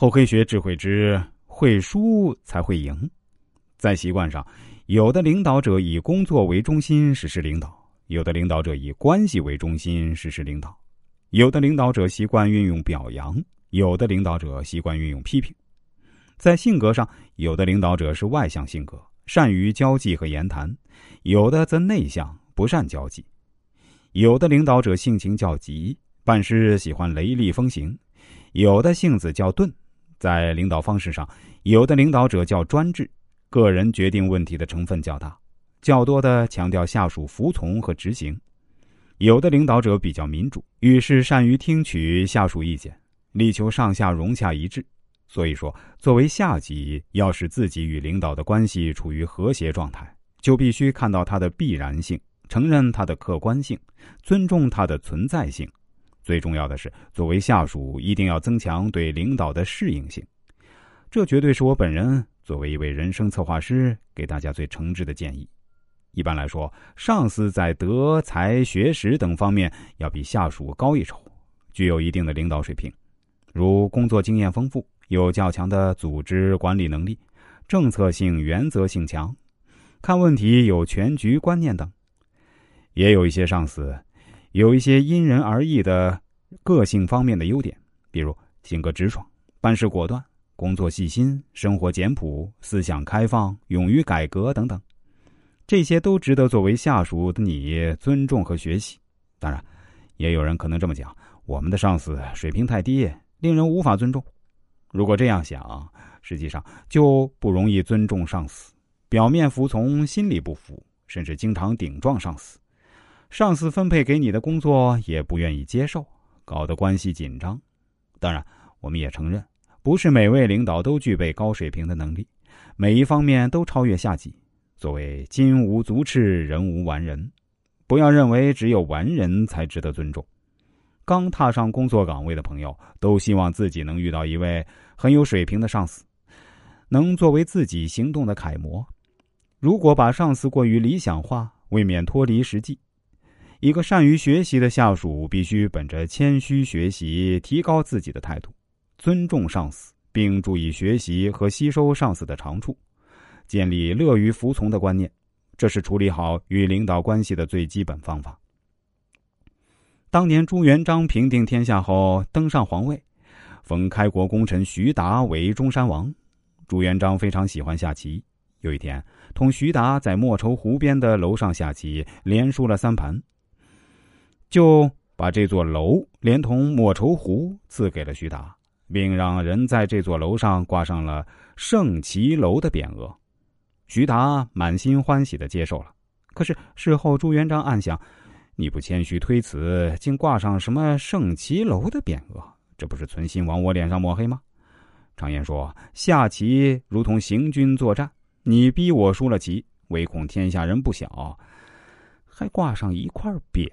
厚黑学智慧之会输才会赢。在习惯上，有的领导者以工作为中心实施领导，有的领导者以关系为中心实施领导，有的领导者习惯运用表扬，有的领导者习惯运用批评。在性格上，有的领导者是外向性格，善于交际和言谈；有的则内向，不善交际。有的领导者性情较急，办事喜欢雷厉风行；有的性子较钝。在领导方式上，有的领导者较专制，个人决定问题的成分较大，较多的强调下属服从和执行；有的领导者比较民主，遇事善于听取下属意见，力求上下融洽一致。所以说，作为下级，要使自己与领导的关系处于和谐状态，就必须看到它的必然性。承认它的客观性，尊重它的存在性，最重要的是，作为下属一定要增强对领导的适应性。这绝对是我本人作为一位人生策划师给大家最诚挚的建议。一般来说，上司在德才学识等方面要比下属高一筹，具有一定的领导水平，如工作经验丰富，有较强的组织管理能力，政策性、原则性强，看问题有全局观念等。也有一些上司，有一些因人而异的个性方面的优点，比如性格直爽、办事果断、工作细心、生活简朴、思想开放、勇于改革等等，这些都值得作为下属的你尊重和学习。当然，也有人可能这么讲：我们的上司水平太低，令人无法尊重。如果这样想，实际上就不容易尊重上司，表面服从，心里不服，甚至经常顶撞上司。上司分配给你的工作也不愿意接受，搞得关系紧张。当然，我们也承认，不是每位领导都具备高水平的能力，每一方面都超越下级。作为“金无足赤，人无完人”，不要认为只有完人才值得尊重。刚踏上工作岗位的朋友，都希望自己能遇到一位很有水平的上司，能作为自己行动的楷模。如果把上司过于理想化，未免脱离实际。一个善于学习的下属，必须本着谦虚学习、提高自己的态度，尊重上司，并注意学习和吸收上司的长处，建立乐于服从的观念。这是处理好与领导关系的最基本方法。当年朱元璋平定天下后，登上皇位，封开国功臣徐达为中山王。朱元璋非常喜欢下棋，有一天，同徐达在莫愁湖边的楼上下棋，连输了三盘。就把这座楼连同莫愁湖赐给了徐达，并让人在这座楼上挂上了“圣骑楼”的匾额。徐达满心欢喜的接受了。可是事后朱元璋暗想：“你不谦虚推辞，竟挂上什么‘圣骑楼’的匾额，这不是存心往我脸上抹黑吗？”常言说：“下棋如同行军作战，你逼我输了棋，唯恐天下人不晓，还挂上一块匾。”